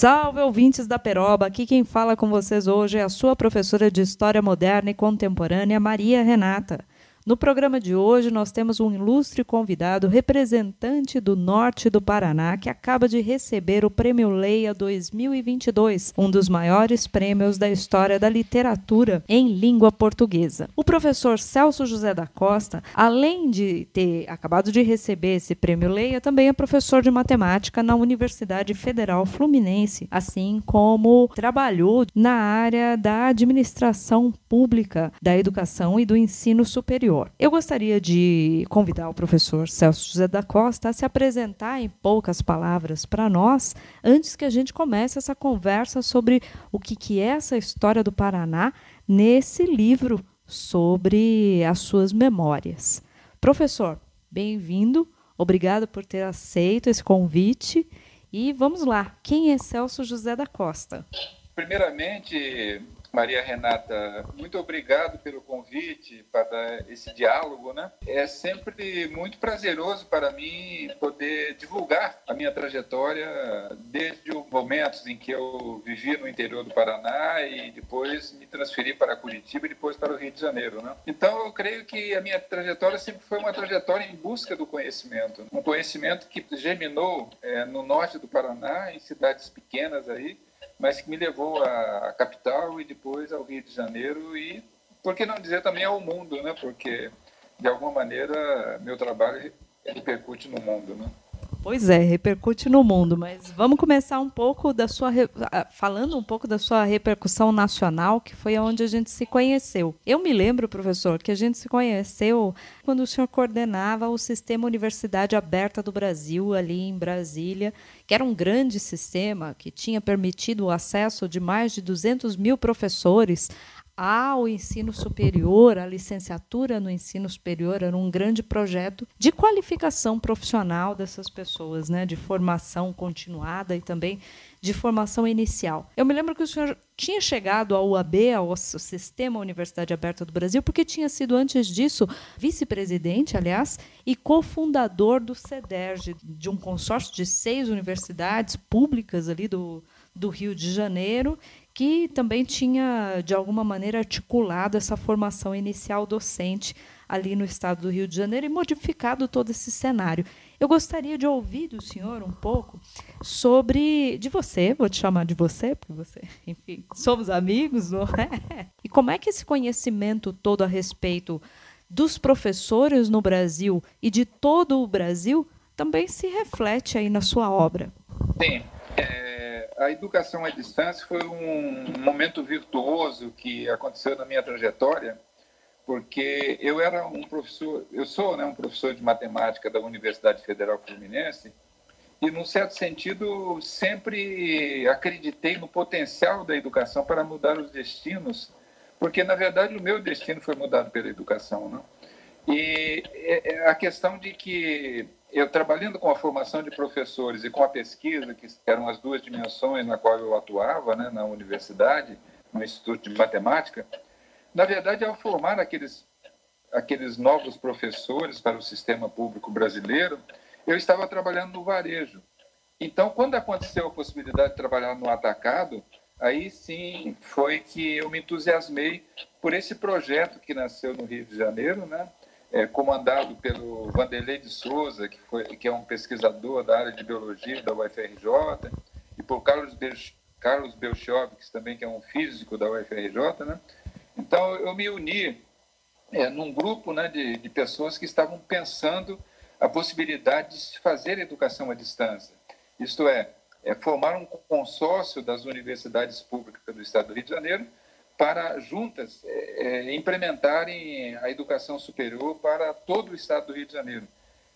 Salve ouvintes da Peroba! Aqui quem fala com vocês hoje é a sua professora de História Moderna e Contemporânea, Maria Renata. No programa de hoje, nós temos um ilustre convidado, representante do norte do Paraná, que acaba de receber o Prêmio Leia 2022, um dos maiores prêmios da história da literatura em língua portuguesa. O professor Celso José da Costa, além de ter acabado de receber esse Prêmio Leia, também é professor de matemática na Universidade Federal Fluminense, assim como trabalhou na área da administração pública, da educação e do ensino superior superior. Eu gostaria de convidar o professor Celso José da Costa a se apresentar em poucas palavras para nós, antes que a gente comece essa conversa sobre o que, que é essa história do Paraná nesse livro sobre as suas memórias. Professor, bem-vindo, obrigado por ter aceito esse convite. E vamos lá, quem é Celso José da Costa? Primeiramente, Maria Renata, muito obrigado pelo convite para esse diálogo, né? É sempre muito prazeroso para mim poder divulgar a minha trajetória desde os momentos em que eu vivi no interior do Paraná e depois me transferi para Curitiba e depois para o Rio de Janeiro, né? Então eu creio que a minha trajetória sempre foi uma trajetória em busca do conhecimento, um conhecimento que germinou é, no norte do Paraná, em cidades pequenas aí, mas que me levou à capital e depois ao Rio de Janeiro e, por que não dizer também ao mundo, né? Porque, de alguma maneira, meu trabalho repercute no mundo, né? Pois é, repercute no mundo, mas vamos começar um pouco da sua falando um pouco da sua repercussão nacional, que foi onde a gente se conheceu. Eu me lembro, professor, que a gente se conheceu quando o senhor coordenava o Sistema Universidade Aberta do Brasil ali em Brasília, que era um grande sistema que tinha permitido o acesso de mais de 200 mil professores ao ensino superior, à licenciatura no ensino superior, era um grande projeto de qualificação profissional dessas pessoas, né, de formação continuada e também de formação inicial. Eu me lembro que o senhor tinha chegado ao UAB, ao Sistema Universidade Aberta do Brasil, porque tinha sido antes disso vice-presidente, aliás, e cofundador do CEDERJ, de um consórcio de seis universidades públicas ali do, do Rio de Janeiro que também tinha, de alguma maneira, articulado essa formação inicial docente ali no estado do Rio de Janeiro e modificado todo esse cenário. Eu gostaria de ouvir do senhor um pouco sobre de você, vou te chamar de você, porque você, enfim, somos amigos, não é? E como é que esse conhecimento todo a respeito dos professores no Brasil e de todo o Brasil também se reflete aí na sua obra? Sim. É a educação à distância foi um momento virtuoso que aconteceu na minha trajetória, porque eu era um professor, eu sou né, um professor de matemática da Universidade Federal Fluminense, e, num certo sentido, sempre acreditei no potencial da educação para mudar os destinos, porque, na verdade, o meu destino foi mudado pela educação. Né? E é, é a questão de que eu trabalhando com a formação de professores e com a pesquisa, que eram as duas dimensões na qual eu atuava, né, na universidade, no Instituto de Matemática, na verdade, ao formar aqueles, aqueles novos professores para o sistema público brasileiro, eu estava trabalhando no varejo. Então, quando aconteceu a possibilidade de trabalhar no atacado, aí sim foi que eu me entusiasmei por esse projeto que nasceu no Rio de Janeiro, né? É, comandado pelo Vanderlei de Souza, que, foi, que é um pesquisador da área de biologia da UFRJ, e por Carlos, Be Carlos também, que é um físico da UFRJ. Né? Então, eu me uni é, num grupo né, de, de pessoas que estavam pensando a possibilidade de se fazer educação à distância. Isto é, é formar um consórcio das universidades públicas do Estado do Rio de Janeiro para juntas é, é, implementarem a educação superior para todo o estado do Rio de Janeiro.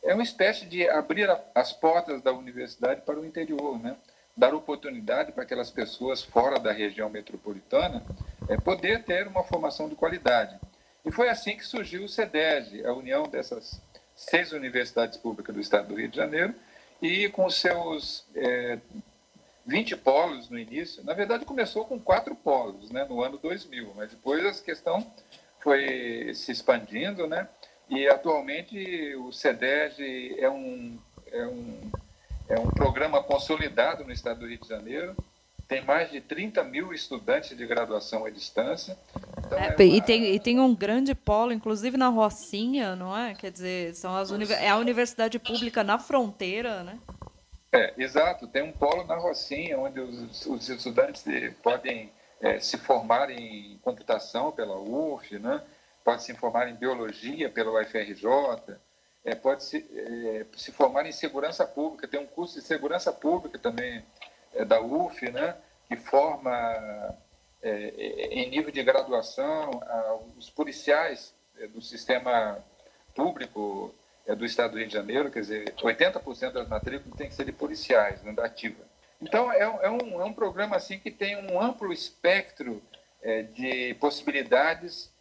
É uma espécie de abrir a, as portas da universidade para o interior, né? dar oportunidade para aquelas pessoas fora da região metropolitana é, poder ter uma formação de qualidade. E foi assim que surgiu o CEDEG, a união dessas seis universidades públicas do estado do Rio de Janeiro, e com seus é, 20 polos no início. Na verdade, começou com quatro polos né, no ano 2000, mas depois a questão foi se expandindo, né? E atualmente o CEDEG é um, é um, é um programa consolidado no estado do Rio de Janeiro, tem mais de 30 mil estudantes de graduação à distância. Então é, é uma... e, tem, e tem um grande polo, inclusive na Rocinha, não é? Quer dizer, são as uni... é a universidade pública na fronteira, né? É, exato. Tem um polo na Rocinha, onde os, os estudantes podem é, se formar em computação pela UF, né? pode se formar em biologia pela UFRJ, é, pode se, é, se formar em segurança pública. Tem um curso de segurança pública também é, da UF, né, que forma é, em nível de graduação os policiais é, do sistema público é, do Estado do Rio de Janeiro, quer dizer, 80% das matrículas tem que ser de policiais, né, da ativa. Então, é, é, um, é um programa assim que tem um amplo espectro é, de possibilidades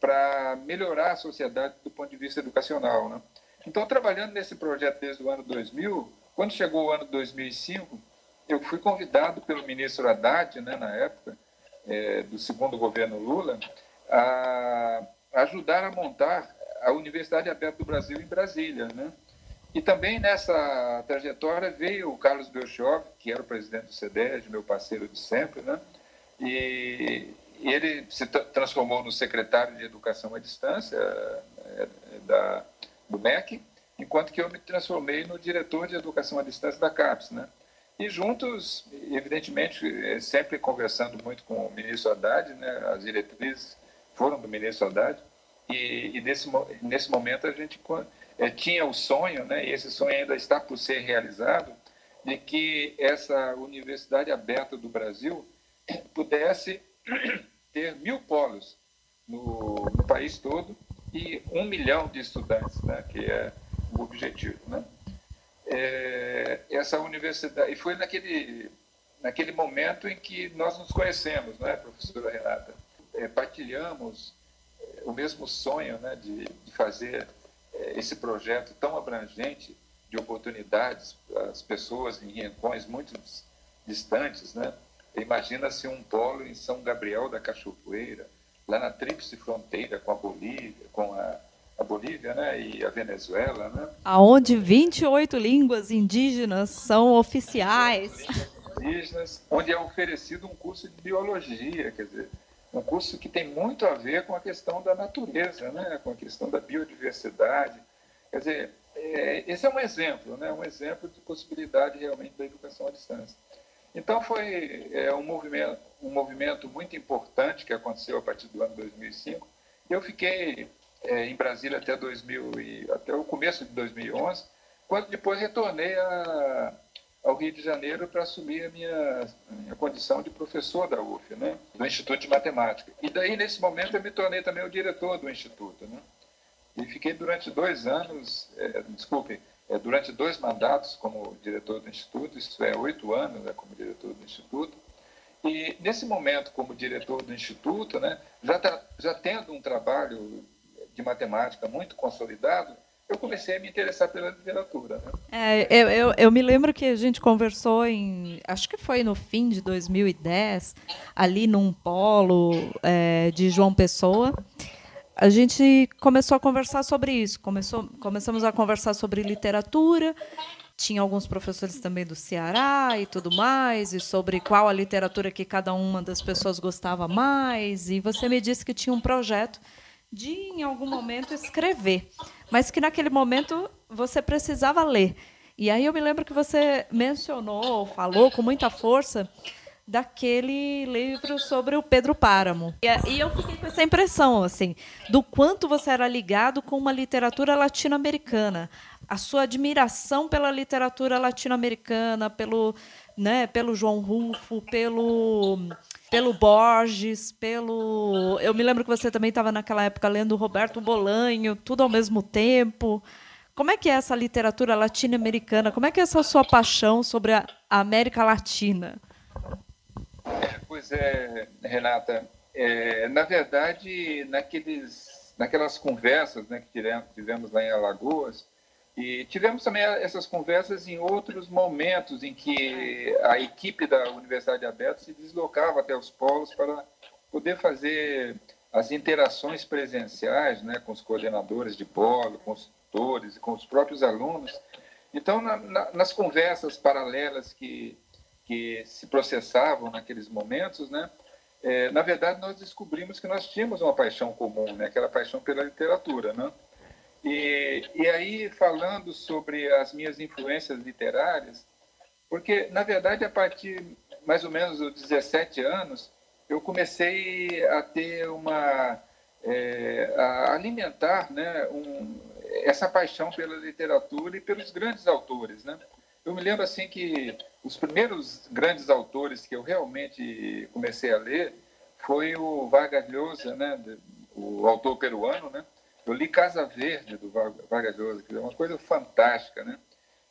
para melhorar a sociedade do ponto de vista educacional. Né? Então, trabalhando nesse projeto desde o ano 2000, quando chegou o ano 2005, eu fui convidado pelo ministro Haddad, né, na época, é, do segundo governo Lula, a ajudar a montar a Universidade Aberta do Brasil em Brasília. Né? E também nessa trajetória veio o Carlos Belchov, que era o presidente do CEDES, meu parceiro de sempre, né? e ele se transformou no secretário de Educação à Distância é, da, do MEC, enquanto que eu me transformei no diretor de Educação à Distância da CAPES. Né? E juntos, evidentemente, é, sempre conversando muito com o ministro Haddad, né, as diretrizes foram do ministro Haddad, e, e nesse, nesse momento a gente é, tinha o sonho, né, e esse sonho ainda está por ser realizado, de que essa Universidade Aberta do Brasil pudesse ter mil polos no, no país todo e um milhão de estudantes, né, que é o objetivo. Né? é, essa universidade. E foi naquele, naquele momento em que nós nos conhecemos, não é, professora Renata? É, partilhamos o mesmo sonho né, de, de fazer é, esse projeto tão abrangente de oportunidades para as pessoas em rincões muito distantes. Né? Imagina-se um polo em São Gabriel da Cachoeira, lá na tríplice fronteira com a Bolívia, com a a Bolívia né, e a Venezuela. Né? Aonde 28 línguas indígenas são oficiais. Indígenas, onde é oferecido um curso de biologia, quer dizer, um curso que tem muito a ver com a questão da natureza, né, com a questão da biodiversidade. Quer dizer, é, esse é um exemplo, né, um exemplo de possibilidade realmente da educação à distância. Então foi é, um, movimento, um movimento muito importante que aconteceu a partir do ano 2005. Eu fiquei é, em Brasília até 2000 e, até o começo de 2011, quando depois retornei a, ao Rio de Janeiro para assumir a minha, a minha, condição de professor da UF, né, do Instituto de Matemática. E daí, nesse momento, eu me tornei também o diretor do Instituto. Né, e fiquei durante dois anos, é, desculpe, é, durante dois mandatos como diretor do Instituto, isso é, oito anos né, como diretor do Instituto. E nesse momento, como diretor do Instituto, né, já, tá, já tendo um trabalho de matemática muito consolidado, eu comecei a me interessar pela literatura. Né? É, eu, eu, eu, me lembro que a gente conversou em, acho que foi no fim de 2010, ali num polo é, de João Pessoa. A gente começou a conversar sobre isso. Começou, começamos a conversar sobre literatura. Tinha alguns professores também do Ceará e tudo mais, e sobre qual a literatura que cada uma das pessoas gostava mais. E você me disse que tinha um projeto de, em algum momento, escrever, mas que naquele momento você precisava ler. E aí eu me lembro que você mencionou, falou com muita força daquele livro sobre o Pedro Páramo. E eu fiquei com essa impressão, assim, do quanto você era ligado com uma literatura latino-americana, a sua admiração pela literatura latino-americana, pelo, né, pelo João Rufo, pelo pelo Borges, pelo. Eu me lembro que você também estava naquela época lendo Roberto Bolanho, tudo ao mesmo tempo. Como é que é essa literatura latino-americana? Como é que é essa sua paixão sobre a América Latina? Pois é, Renata. é, na verdade, naqueles, naquelas conversas né, que tivemos, lá em Alagoas, e tivemos também essas conversas em outros momentos em que a equipe da Universidade Aberta se deslocava até os polos para poder fazer as interações presenciais né, com os coordenadores de polo, com os tutores com os próprios alunos. Então, na, na, nas conversas paralelas que, que se processavam naqueles momentos, né, é, na verdade, nós descobrimos que nós tínhamos uma paixão comum, né, aquela paixão pela literatura. Né? E, e aí, falando sobre as minhas influências literárias, porque, na verdade, a partir mais ou menos dos 17 anos, eu comecei a ter uma. É, a alimentar né, um, essa paixão pela literatura e pelos grandes autores. Né? Eu me lembro assim que os primeiros grandes autores que eu realmente comecei a ler foi o Vargas Llosa, né, o autor peruano, né? Eu li Casa Verde do Vargas Llosa, que é uma coisa fantástica, né?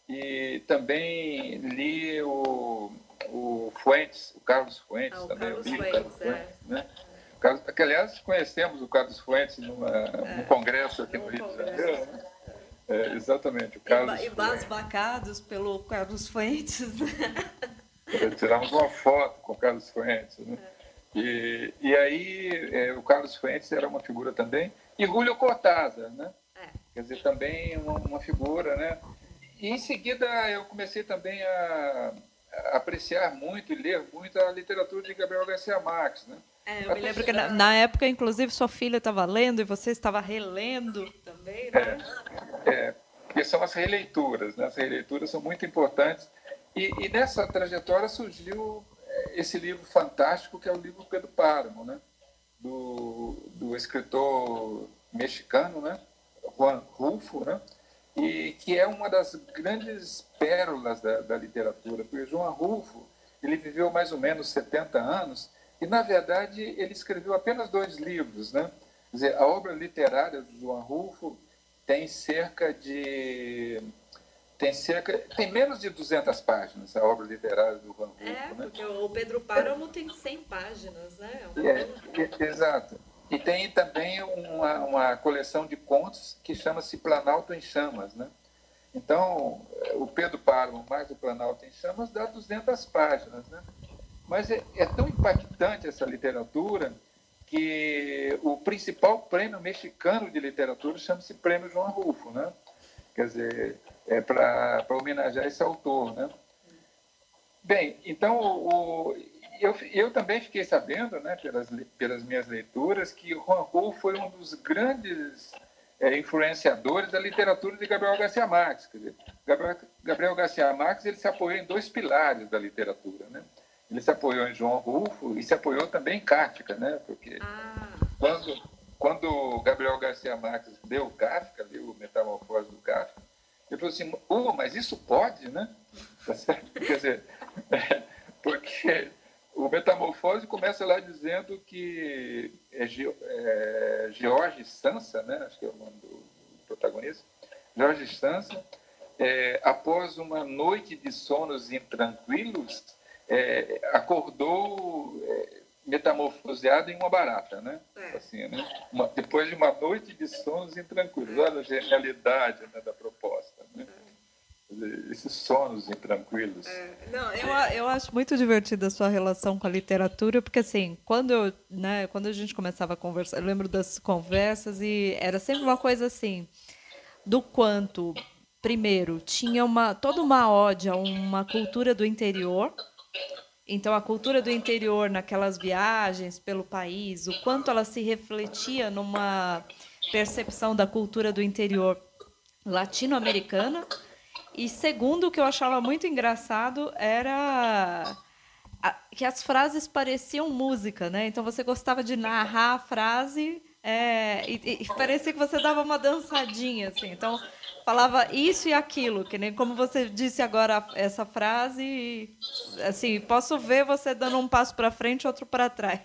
E também li o, o Fuentes, o Carlos Fuentes ah, o também. Carlos li Fuentes, Carlos é. Fuentes, né? Carlos, que, aliás, conhecemos o Carlos Fuentes numa, é, num congresso aqui no Rio de Janeiro, né? É, exatamente, o Carlos E, e basbacados pelo Carlos Fuentes. Tiramos uma foto com o Carlos Fuentes, né? E, e aí, é, o Carlos Fuentes era uma figura também, e Julio Cortázar, né? É. Quer dizer, também uma, uma, figura, né? E em seguida eu comecei também a, a, apreciar muito e ler muito a literatura de Gabriel Garcia Marques, né? É, eu me lembro que na, na, época, inclusive, sua filha estava lendo e você estava relendo também, né? É, é, porque são as releituras, né? As releituras são muito importantes. E, e nessa trajetória surgiu é, esse livro fantástico que é o livro Pedro Páramo, né? Do, do escritor mexicano, né? Juan Rulfo, né? E que é uma das grandes pérolas da, da literatura, porque João Rulfo ele viveu mais ou menos 70 anos e, na verdade, ele escreveu apenas dois livros. Né? Quer dizer, a obra literária do João Rulfo tem cerca de. Tem, cerca, tem menos de 200 páginas a obra literária do João Rulfo. É, né? porque o Pedro Páramo tem 100 páginas, né? É, é, exato. E tem também uma, uma coleção de contos que chama-se Planalto em Chamas, né? Então, o Pedro Páramo mais o Planalto em Chamas dá 200 páginas, né? Mas é, é tão impactante essa literatura que o principal prêmio mexicano de literatura chama-se Prêmio João Rufo, né? Quer dizer, é para homenagear esse autor, né? Bem, então o, eu, eu também fiquei sabendo, né, pelas, pelas minhas leituras, que Juan Rulfo foi um dos grandes é, influenciadores da literatura de Gabriel Garcia Marques. Dizer, Gabriel, Gabriel Garcia Marques ele se apoiou em dois pilares da literatura, né? ele se apoiou em João Rufo e se apoiou também em Kafka, né? Porque ah. quando, quando Gabriel Garcia Marques deu Kafka, deu o Metamorfose do Kafka, ele falou assim, oh, mas isso pode, né? Tá Quer dizer, porque o Metamorfose começa lá dizendo que é, é George Sansa, né? Acho que é o nome do protagonista. George Sansa, é, após uma noite de sonos intranquilos, é, acordou é, metamorfoseado em uma barata, né? É. Assim, né? Uma, depois de uma noite de sonos intranquilos. Olha a genialidade né, da proposta? Esses sonos intranquilos. É, não, eu, eu acho muito divertida a sua relação com a literatura, porque assim, quando, eu, né, quando a gente começava a conversar, eu lembro das conversas e era sempre uma coisa assim, do quanto, primeiro, tinha uma, toda uma ódio a uma cultura do interior, então, a cultura do interior naquelas viagens pelo país, o quanto ela se refletia numa percepção da cultura do interior latino-americana. E segundo, o que eu achava muito engraçado era que as frases pareciam música, né? Então você gostava de narrar a frase é, e, e, parecia que você dava uma dançadinha, assim. Então falava isso e aquilo, que nem como você disse agora essa frase, assim, posso ver você dando um passo para frente, outro para trás.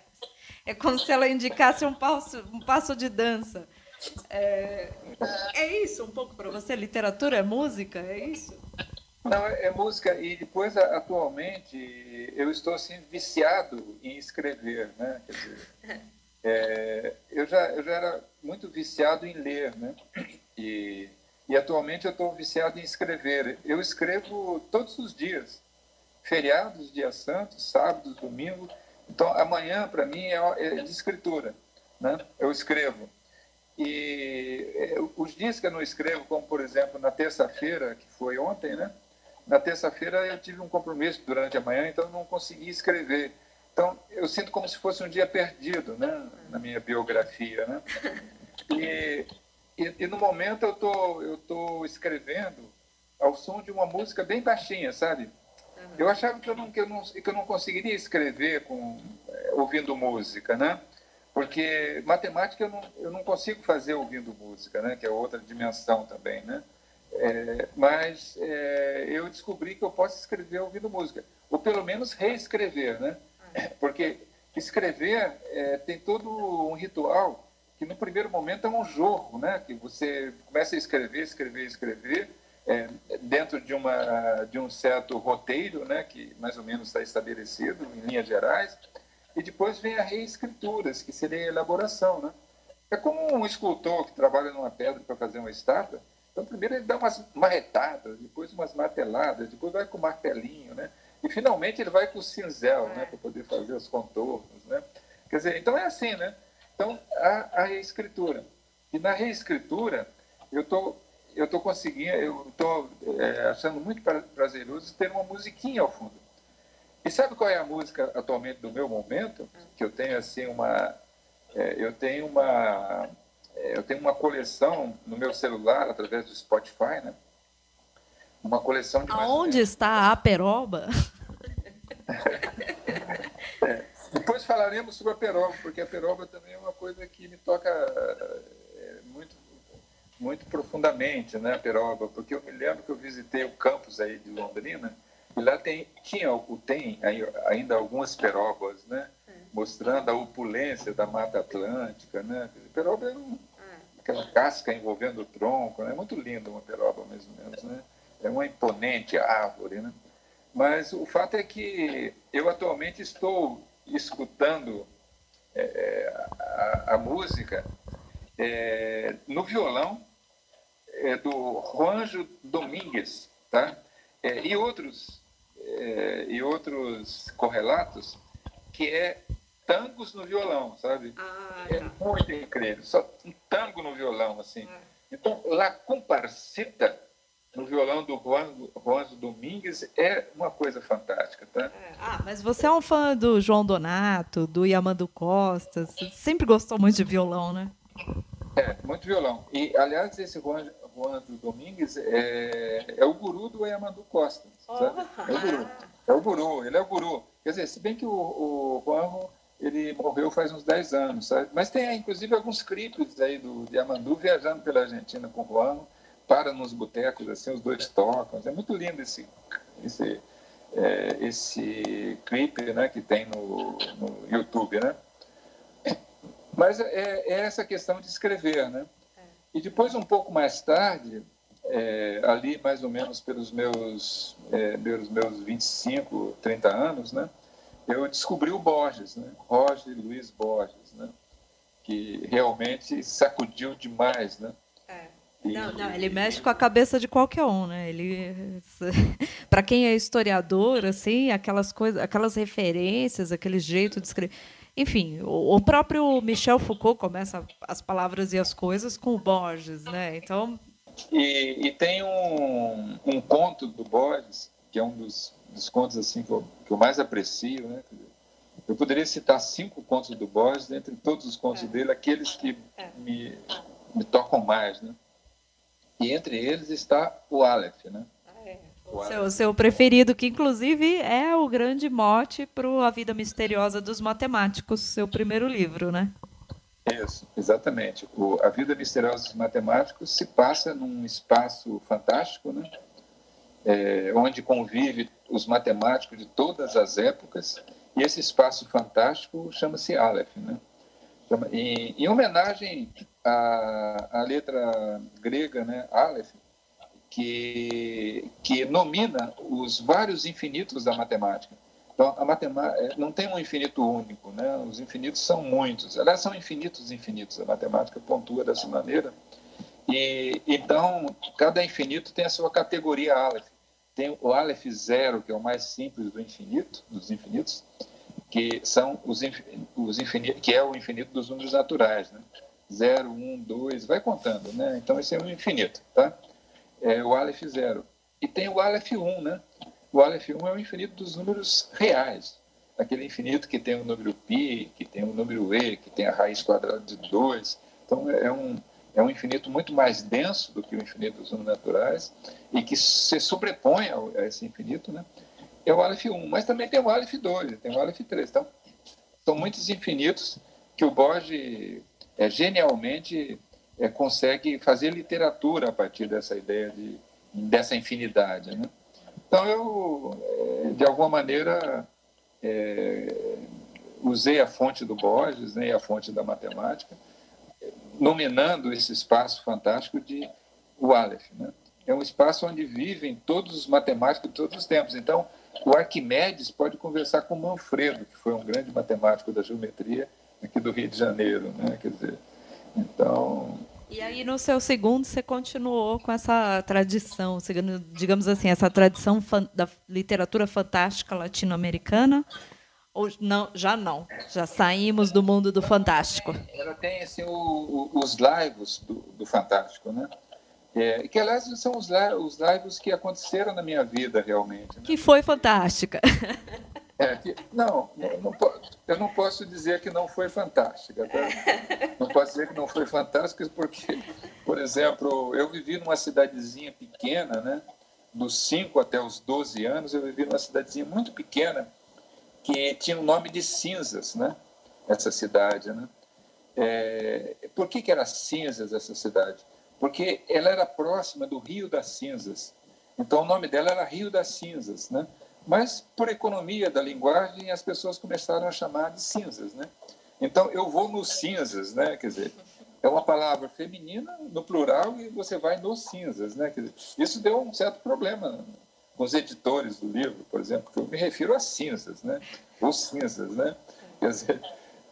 É como se ela indicasse um passo, um passo de dança. É, é isso um pouco para você? Literatura é música? É isso? Não, é, é música e depois atualmente eu estou assim viciado em escrever, né? Quer dizer, é, eu já eu já era muito viciado em ler, né? E, e atualmente eu estou viciado em escrever. Eu escrevo todos os dias, feriados, dias santos, sábados, domingos. Então amanhã para mim é, é de escritura, né? Eu escrevo. E é, os dias que eu não escrevo, como por exemplo na terça-feira, que foi ontem, né? Na terça-feira eu tive um compromisso durante a manhã, então não consegui escrever. Então eu sinto como se fosse um dia perdido, né, na minha biografia, né? E, e, e no momento eu tô eu tô escrevendo ao som de uma música bem baixinha, sabe? Eu achava que eu não que eu não, que eu não conseguiria escrever com é, ouvindo música, né? Porque matemática eu não, eu não consigo fazer ouvindo música, né? Que é outra dimensão também, né? É, mas é, eu descobri que eu posso escrever ouvindo música, ou pelo menos reescrever, né? Porque escrever é, tem todo um ritual que no primeiro momento é um jogo, né? Que você começa a escrever, escrever, escrever é, dentro de uma de um certo roteiro, né? Que mais ou menos está estabelecido em linhas gerais, e depois vem a reescrituras, que seria a elaboração, né? É como um escultor que trabalha numa pedra para fazer uma estátua então, primeiro ele dá umas marretadas, depois umas marteladas, depois vai com o martelinho, né? E finalmente ele vai com o cinzel, né? Para poder fazer os contornos, né? Quer dizer, então é assim, né? Então, a, a reescritura. E na reescritura, eu tô, eu tô conseguindo, eu tô é, achando muito prazeroso ter uma musiquinha ao fundo. E sabe qual é a música atualmente do meu momento? Que eu tenho assim uma, é, eu tenho uma é, eu tenho uma coleção no meu celular, através do Spotify, né? Uma coleção de. Aonde está a peroba? é, depois falaremos sobre a peroba, porque a peroba também é uma coisa que me toca é, muito, muito profundamente, né? A peroba, porque eu me lembro que eu visitei o campus aí de Londrina e lá tem, tinha, tem ainda algumas perobas, né? mostrando a opulência da Mata Atlântica, né? Peroba é um, aquela casca envolvendo o tronco, né? É muito lindo uma peroba, mais ou menos, né? É uma imponente árvore, né? Mas o fato é que eu atualmente estou escutando é, é a, a, música é, no violão é, do Juanjo Domingues, tá? É, e outros é, e outros correlatos que é tangos no violão, sabe? Ah, é tá. muito incrível. Só um tango no violão, assim. Ah. Então, La Comparsita, no violão do Juan, Juan Domingues, é uma coisa fantástica, tá? É. Ah, mas você é um fã do João Donato, do Yamando Costa, você sempre gostou muito de violão, né? É, muito violão. E, aliás, esse Juan, Juan Domingues é, é o guru do Yamando Costa, sabe? É o guru. É o guru, ele é o guru. Quer dizer, se bem que o, o Juan ele morreu faz uns 10 anos, sabe? Mas tem, inclusive, alguns clipes aí do Diamandu viajando pela Argentina com o Juan, para nos botecos, assim, os dois tocam. É muito lindo esse, esse, é, esse clipe né, que tem no, no YouTube, né? Mas é, é, essa questão de escrever, né? E depois, um pouco mais tarde, é, ali mais ou menos pelos meus, é, pelos meus 25, 30 anos, né? eu descobri o Borges, né? Roger Luiz Borges, né? que realmente sacudiu demais, né? É. Não, não, ele mexe com a cabeça de qualquer um, né? Ele, para quem é historiador, assim, aquelas coisas, aquelas referências, aquele jeito de escrever. Enfim, o, o próprio Michel Foucault começa as palavras e as coisas com o Borges, né? Então. E, e tem um, um conto do Borges que é um dos dos contos assim que eu, que eu mais aprecio, né? Eu poderia citar cinco contos do Borges, dentre todos os contos é. dele, aqueles que é. me, me tocam mais, né? E entre eles está o Aleph, né? Seu, seu preferido, que inclusive é o grande mote para A Vida Misteriosa dos Matemáticos, seu primeiro livro, né? Isso, exatamente. O, a Vida Misteriosa dos Matemáticos se passa num espaço fantástico, né? É, onde convive os matemáticos de todas as épocas, e esse espaço fantástico chama-se Aleph. Né? E, em homenagem à, à letra grega, né, Aleph, que, que nomina os vários infinitos da matemática. Então, a matemática é, não tem um infinito único, né? os infinitos são muitos. Aliás, são infinitos infinitos. A matemática pontua dessa maneira. E, então, cada infinito tem a sua categoria Aleph. Tem o Aleph zero, que é o mais simples do infinito, dos infinitos, que são os, os infinitos, que é o infinito dos números naturais, né? 0, 1, 2, vai contando, né? Então esse é um infinito, tá? É o Aleph zero. E tem o Aleph 1, né? O Aleph 1 é o infinito dos números reais. Aquele infinito que tem o número π, que tem o número e, que tem a raiz quadrada de 2. Então é um, é um infinito muito mais denso do que o infinito dos números naturais e que se sobrepõe a esse infinito, né? É o Aleph 1. Mas também tem o Aleph 2, tem o Aleph 3. Então, são muitos infinitos que o Borges é, genialmente é, consegue fazer literatura a partir dessa ideia de, dessa infinidade, né? Então, eu, é, de alguma maneira, é, usei a fonte do Borges né, e a fonte da matemática, nominando esse espaço fantástico de o Aleph. Né? É um espaço onde vivem todos os matemáticos de todos os tempos. Então, o Arquimedes pode conversar com Manfredo, que foi um grande matemático da geometria aqui do Rio de Janeiro. Né? Quer dizer, então, e aí, no seu segundo, você continuou com essa tradição, digamos assim, essa tradição da literatura fantástica latino-americana? Ou não, já não? Já saímos do mundo do fantástico? Ela tem assim, o, o, os lives do, do fantástico, né? É, que, aliás, são os, os lives que aconteceram na minha vida, realmente. Né? Que foi fantástica. É, que, não, não, eu não posso dizer que não foi fantástica. Tá? Não posso dizer que não foi fantástica porque, por exemplo, eu vivi numa cidadezinha pequena, né? dos 5 até os 12 anos, eu vivi numa cidadezinha muito pequena que tinha o nome de Cinzas, né? essa cidade. Né? É, por que, que era Cinzas essa cidade? Porque ela era próxima do Rio das Cinzas. Então o nome dela era Rio das Cinzas, né? Mas, por economia da linguagem, as pessoas começaram a chamar de cinzas, né? Então, eu vou nos cinzas, né? Quer dizer, é uma palavra feminina no plural e você vai nos cinzas, né? Quer dizer, isso deu um certo problema com os editores do livro, por exemplo, que eu me refiro a cinzas, né? Os cinzas, né? Quer dizer,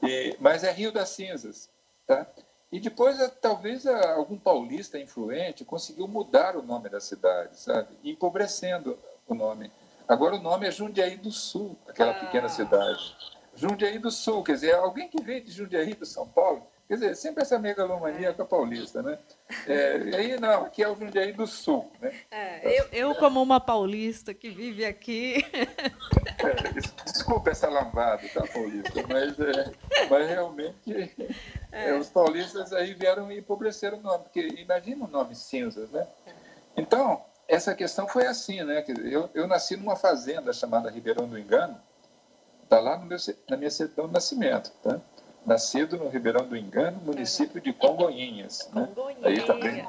e, mas é Rio das Cinzas, tá? E depois, talvez algum paulista influente conseguiu mudar o nome da cidade, sabe? Empobrecendo o nome. Agora o nome é Jundiaí do Sul, aquela ah. pequena cidade. Jundiaí do Sul, quer dizer, alguém que veio de Jundiaí do São Paulo, quer dizer, sempre essa megalomania com a paulista, né? É, e aí, não, aqui é o Jundiaí do Sul, né? É, eu, eu, como uma paulista que vive aqui... É, desculpa essa lambada, tá, paulista? Mas, é, mas realmente, é, os paulistas aí vieram e empobreceram o nome, porque imagina o nome cinzas, né? Então, essa questão foi assim, né? Eu, eu nasci numa fazenda chamada Ribeirão do Engano, está lá no meu, na minha certidão de nascimento, tá? Nascido no Ribeirão do Engano, município de Congonhinhas. Né? Congonhinhas. Aí bem.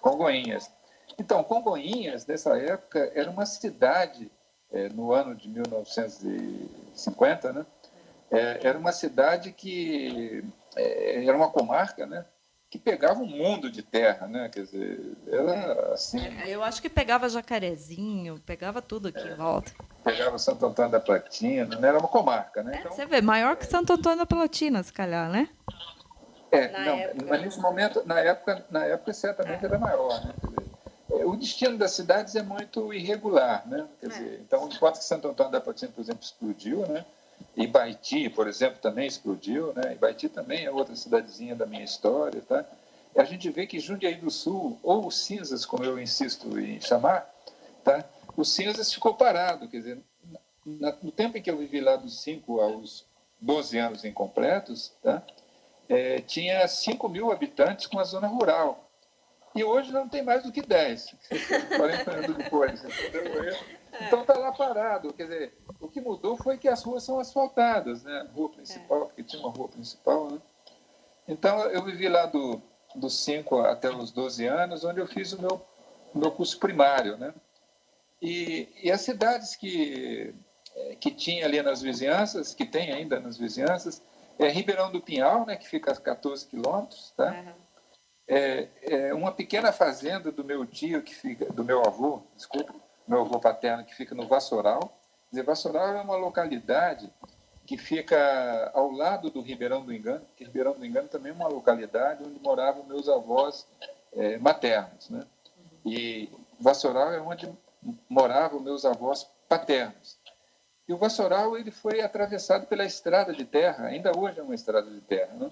Congonhinhas. Então, Congonhinhas, nessa época, era uma cidade, é, no ano de 1950, né? É, era uma cidade que é, era uma comarca, né? Que pegava um mundo de terra, né? Quer dizer, era assim. É, eu acho que pegava jacarezinho, pegava tudo aqui é, em volta. Pegava Santo Antônio da Platina, né? Era uma comarca, né? É, então, você vê, maior que Santo Antônio da Platina, se calhar, né? É, na não, época. mas nesse momento, na época, na época certamente era maior, né? Dizer, é, o destino das cidades é muito irregular, né? Quer dizer, então, enquanto que Santo Antônio da Platina, por exemplo, explodiu, né? Ibaiti, por exemplo, também explodiu, né? Ibaiti também é outra cidadezinha da minha história, tá? E a gente vê que Jundiaí do Sul, ou Cinzas, como eu insisto em chamar, tá? O Cinzas ficou parado, quer dizer, no tempo em que eu vivi lá dos 5 aos 12 anos incompletos, tá? É, tinha 5 mil habitantes com a zona rural. E hoje não tem mais do que 10, 40 anos depois. Entendeu? Então está lá parado. Quer dizer, o que mudou foi que as ruas são asfaltadas, né? Rua principal, é. porque tinha uma rua principal, né? Então eu vivi lá do, dos 5 até os 12 anos, onde eu fiz o meu, meu curso primário, né? E, e as cidades que, eh, que tinha ali nas vizinhanças, que tem ainda nas vizinhanças, é Ribeirão do Pinhal, né, que fica a 14 quilômetros, tá? Uhum. é, é uma pequena fazenda do meu tio que fica, do meu avô, desculpa, meu avô paterno que fica no Vassoural. Dizer, Vassoural é uma localidade que fica ao lado do Ribeirão do Engano, que Ribeirão do Engano também é uma localidade onde moravam meus avós é, maternos, né? E Vassoural é onde moravam meus avós paternos. E o Vassoural ele foi atravessado pela estrada de terra, ainda hoje é uma estrada de terra, né?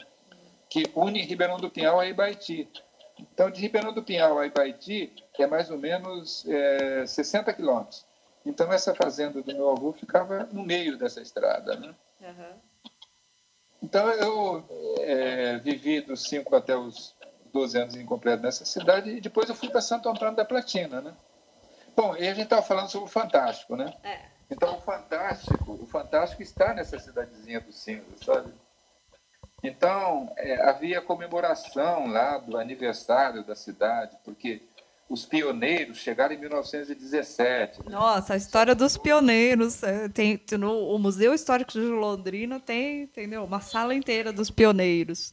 que une Ribeirão do Pinhal a Ibaiti. Então, de Ribeirão do Pinhal a Ibaiti é mais ou menos é, 60 quilômetros. Então, essa fazenda do meu avô ficava no meio dessa estrada. Né? Uhum. Então, eu é, vivi dos 5 até os 12 anos incompleto nessa cidade e depois eu fui para Santo Antônio da Platina. Né? Bom, e a gente estava falando sobre o Fantástico, né? É. Então, o Fantástico, o Fantástico está nessa cidadezinha do Cinza, sabe? Então, é, havia comemoração lá do aniversário da cidade, porque os pioneiros chegaram em 1917. Né? Nossa, a história dos pioneiros. É, tem, no, o Museu Histórico de Londrina tem entendeu, uma sala inteira dos pioneiros.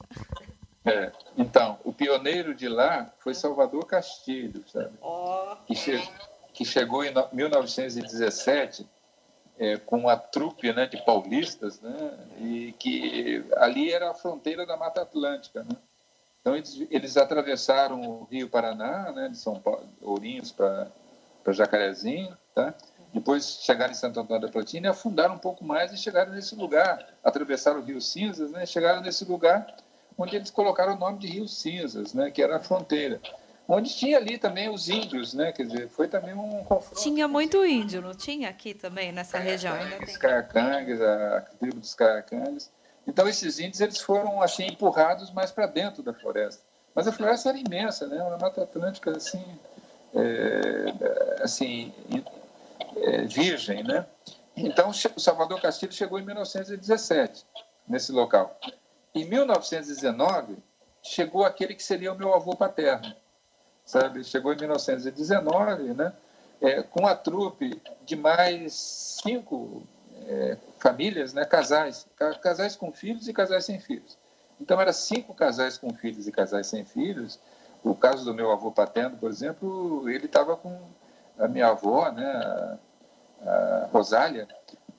É, então, o pioneiro de lá foi Salvador Castilho, sabe? Oh. Que, che que chegou em 1917 é, com a trupe né, de paulistas, né, e que ali era a fronteira da Mata Atlântica. Né? Então, eles, eles atravessaram o Rio Paraná, né, de São Paulo, Ourinhos para Jacarezinho, tá? depois chegaram em Santo Antônio da Platina e afundaram um pouco mais e chegaram nesse lugar, atravessaram o Rio Cinzas, né, chegaram nesse lugar onde eles colocaram o nome de Rio Cinzas, né, que era a fronteira onde tinha ali também os índios, né? Quer dizer, foi também um confronto. Tinha muito índio, não tinha aqui também nessa região? Tem. Caracangues, a tribo dos Caracangues. Então esses índios eles foram assim empurrados mais para dentro da floresta. Mas a floresta era imensa, né? Uma mata atlântica assim, é, assim é, virgem, né? Então o Salvador Castilho chegou em 1917 nesse local. Em 1919 chegou aquele que seria o meu avô paterno sabe? Chegou em 1919, né? É, com a trupe de mais cinco é, famílias, né? Casais, casais com filhos e casais sem filhos. Então, eram cinco casais com filhos e casais sem filhos. O caso do meu avô paterno, por exemplo, ele estava com a minha avó, né? A, a Rosália,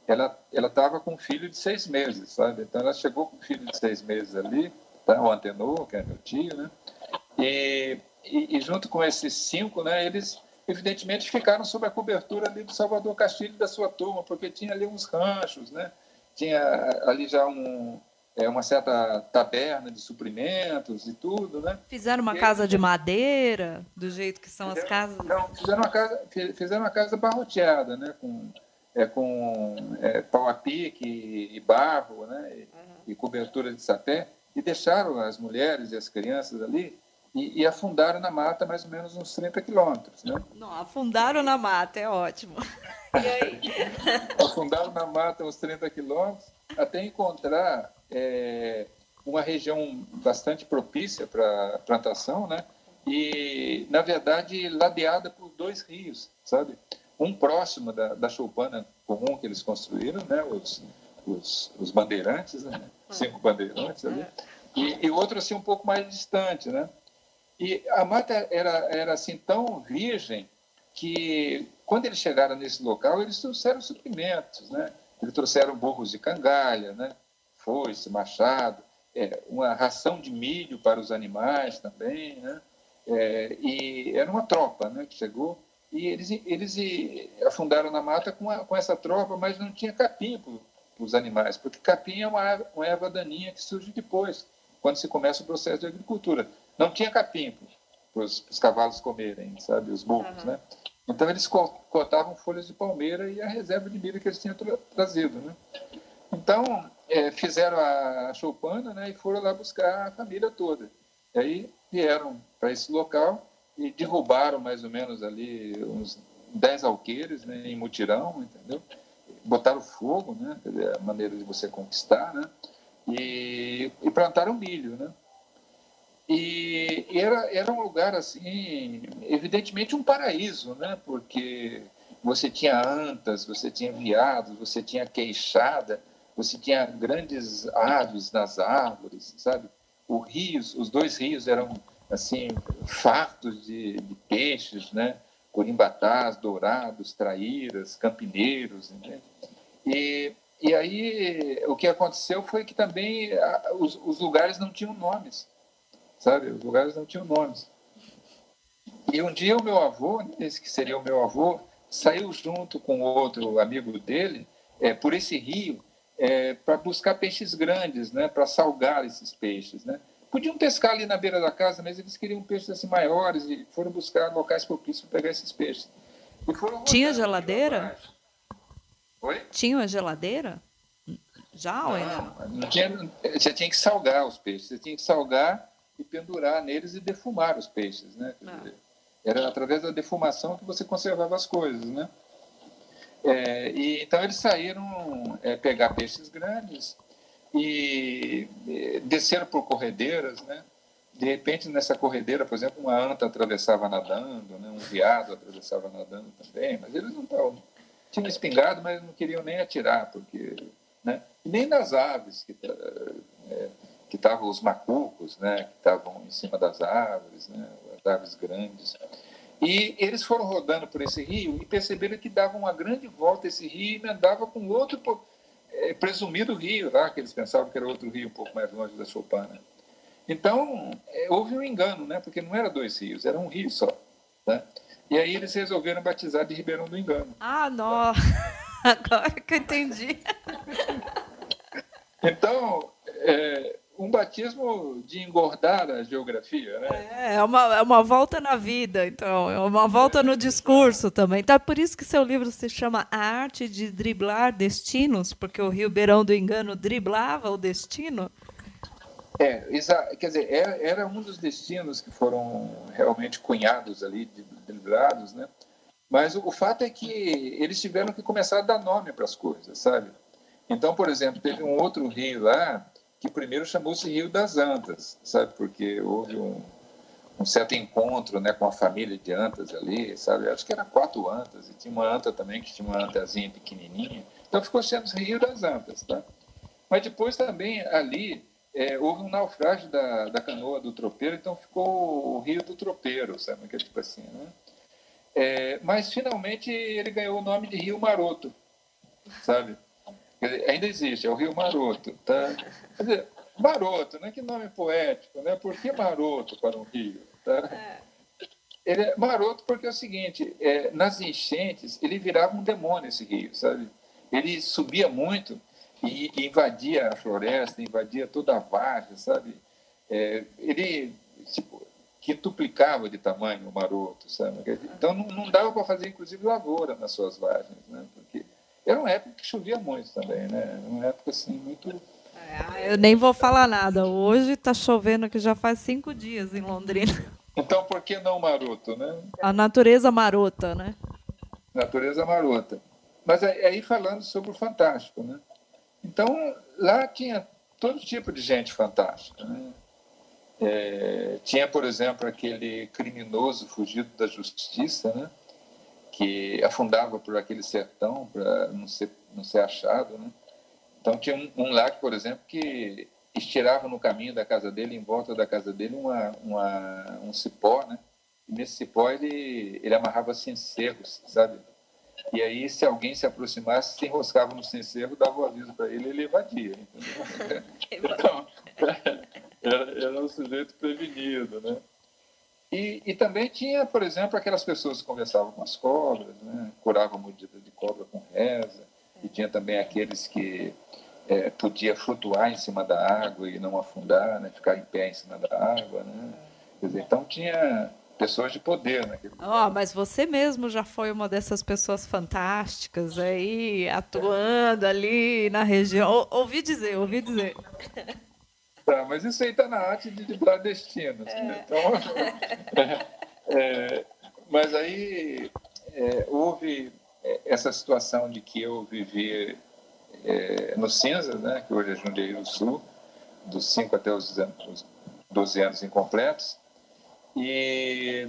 ela ela estava com um filho de seis meses, sabe? Então ela chegou com um filho de seis meses ali, tá? o Antenor, que é meu tio, né? E e, e, junto com esses cinco, né, eles evidentemente ficaram sob a cobertura ali do Salvador Castilho e da sua turma, porque tinha ali uns ranchos, né? tinha ali já um, é, uma certa taberna de suprimentos e tudo, né? Fizeram uma e casa de madeira, do jeito que são fizeram, as casas? Não, fizeram uma casa, fizeram uma casa barroteada, né? Com, é, com é, pau a pique e barro, né? E, uhum. e cobertura de sapé, e deixaram as mulheres e as crianças ali e, e, afundaram na mata mais ou menos uns 30 quilômetros. Né? Não, afundaram na mata, é ótimo. E aí? afundaram na mata uns 30 quilômetros até encontrar é, uma região bastante propícia para plantação, né? E, na verdade, ladeada por dois rios, sabe? Um próximo da, da choupana comum que eles construíram, né? Os, os, os bandeirantes, né? Cinco bandeirantes ali. E, e outro, assim, um pouco mais distante, né? E a mata era, era assim tão virgem que quando eles chegaram nesse local, eles trouxeram suprimentos, né? Eles trouxeram burros de cangalha, né? Foice, machado, é, uma ração de milho para os animais também, né? É, e era uma tropa, né? Que chegou e eles eles afundaram na mata com, a, com essa tropa, mas não tinha capim para os animais, porque capim é uma, uma erva daninha que surge depois, quando se começa o processo de agricultura não tinha capim para os cavalos comerem, sabe, os burros, uhum. né? Então eles cortavam folhas de palmeira e a reserva de milho que eles tinham tra trazido, né? Então é, fizeram a choupana, né, e foram lá buscar a família toda. E aí vieram para esse local e derrubaram mais ou menos ali uns 10 alqueires né, em mutirão, entendeu? Botaram fogo, né, a maneira de você conquistar, né? E, e plantaram milho, né? E era, era um lugar, assim, evidentemente um paraíso, né? Porque você tinha antas, você tinha viados, você tinha queixada, você tinha grandes aves nas árvores, sabe? Rios, os dois rios eram assim, fartos de, de peixes, né? corimbatás, dourados, traíras, campineiros. Né? E, e aí o que aconteceu foi que também os, os, lugares não tinham nomes, sabe? Os lugares não tinham nomes. E um dia o meu avô, esse que seria o meu avô, saiu junto com outro amigo dele é, por esse rio é, para buscar peixes grandes, né? Para salgar esses peixes, né? Podiam pescar ali na beira da casa, mas eles queriam peixes assim maiores e foram buscar locais propícios para pegar esses peixes. Tinha geladeira? Oi? Tinha uma geladeira? Já ou ainda não? não tinha, você tinha que salgar os peixes, você tinha que salgar e pendurar neles e defumar os peixes, né? Ah. Era através da defumação que você conservava as coisas, né? É, e, então eles saíram é, pegar peixes grandes e, e desceram por corredeiras, né? De repente, nessa corredeira, por exemplo, uma anta atravessava nadando, né? um veado atravessava nadando também, mas eles não estavam... Tinham espingado, mas não queriam nem atirar, porque... Né? E nem nas aves, que é, que estavam os macucos, né? Que estavam em cima das árvores, né? As árvores grandes. E eles foram rodando por esse rio e perceberam que dava uma grande volta esse rio e emendava com outro é, presumido rio lá, que eles pensavam que era outro rio um pouco mais longe da Chopana. Então, é, houve um engano, né? porque não era dois rios, era um rio só. Né? E aí eles resolveram batizar de Ribeirão do Engano. Ah, não! Agora que eu entendi. Então, é, um batismo de engordar a geografia, né? É, é uma, é uma volta na vida, então, é uma volta no discurso também. Então, é por isso que seu livro se chama A Arte de Driblar Destinos, porque o Rio Beirão do Engano driblava o destino. É, quer dizer, era, era um dos destinos que foram realmente cunhados ali, dribrados, né? Mas o, o fato é que eles tiveram que começar a dar nome para as coisas, sabe? Então, por exemplo, teve um outro rio lá, que primeiro chamou-se Rio das Antas, sabe? Porque houve um, um, certo encontro né, com a família de antas ali, sabe? Acho que eram quatro antas, e tinha uma anta também que tinha uma antazinha pequenininha. Então ficou sendo Rio das Antas, tá? Mas depois também ali é, houve um naufrágio da, da canoa do tropeiro, então ficou o Rio do Tropeiro, sabe? Que é tipo assim, né? É, mas finalmente ele ganhou o nome de Rio Maroto, sabe? Ainda existe, é o Rio Maroto. Tá? Quer dizer, Maroto, né? que nome poético, né? Por que Maroto para um rio? Tá? É. Ele é maroto porque é o seguinte, é, nas enchentes ele virava um demônio esse rio, sabe? Ele subia muito e, e invadia a floresta, invadia toda a vargem, sabe? É, ele tipo, quintuplicava de tamanho o maroto, sabe? Então não, não dava para fazer inclusive lavoura nas suas vargens, né? Era uma época que chovia muito também, né? Uma época assim, muito. É, eu nem vou falar nada. Hoje está chovendo que já faz cinco dias em Londrina. Então por que não maroto, né? A natureza marota, né? Natureza marota. Mas aí falando sobre o fantástico, né? Então lá tinha todo tipo de gente fantástica, né? É, tinha, por exemplo, aquele criminoso fugido da justiça, né? Que afundava por aquele sertão para não ser, não ser achado. Né? Então tinha um, um lá, por exemplo, que estirava no caminho da casa dele, em volta da casa dele, uma, uma, um cipó, né? E nesse cipó ele, ele amarrava cencerros, sabe? E aí, se alguém se aproximasse, se enroscava no cencerro, dava o aviso para ele e ele evadia. então, era, era um sujeito prevenido, né? E, e, também tinha, por exemplo, aquelas pessoas que conversavam com as cobras, né? curavam mordida de cobra com reza, e tinha também aqueles que é, podia flutuar em cima da água e não afundar, né? ficar em pé em cima da água. Né? Dizer, então tinha pessoas de poder naquele oh, Mas você mesmo já foi uma dessas pessoas fantásticas aí, atuando ali na região. ouvi dizer, ouvi dizer. Tá, mas isso aí está na arte de driblar destinos. É. Né? Então, é, mas aí é, houve é, essa situação de que eu vivi é, no Cinza, né, que hoje é Jundiaí do Sul, dos 5 até os 12 anos incompletos, e,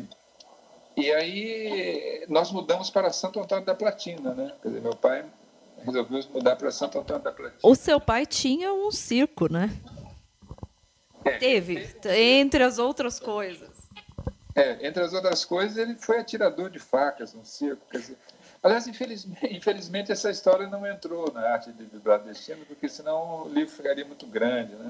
e aí nós mudamos para Santo Antônio da Platina, né? Quer dizer, meu pai resolveu mudar para Santo Antônio da Platina. O seu pai tinha um circo, né? Teve, entre as outras coisas. É, entre as outras coisas, ele foi atirador de facas no circo. Quer dizer, aliás, infelizmente, infelizmente, essa história não entrou na arte de vibrar destino, porque senão o livro ficaria muito grande. Né?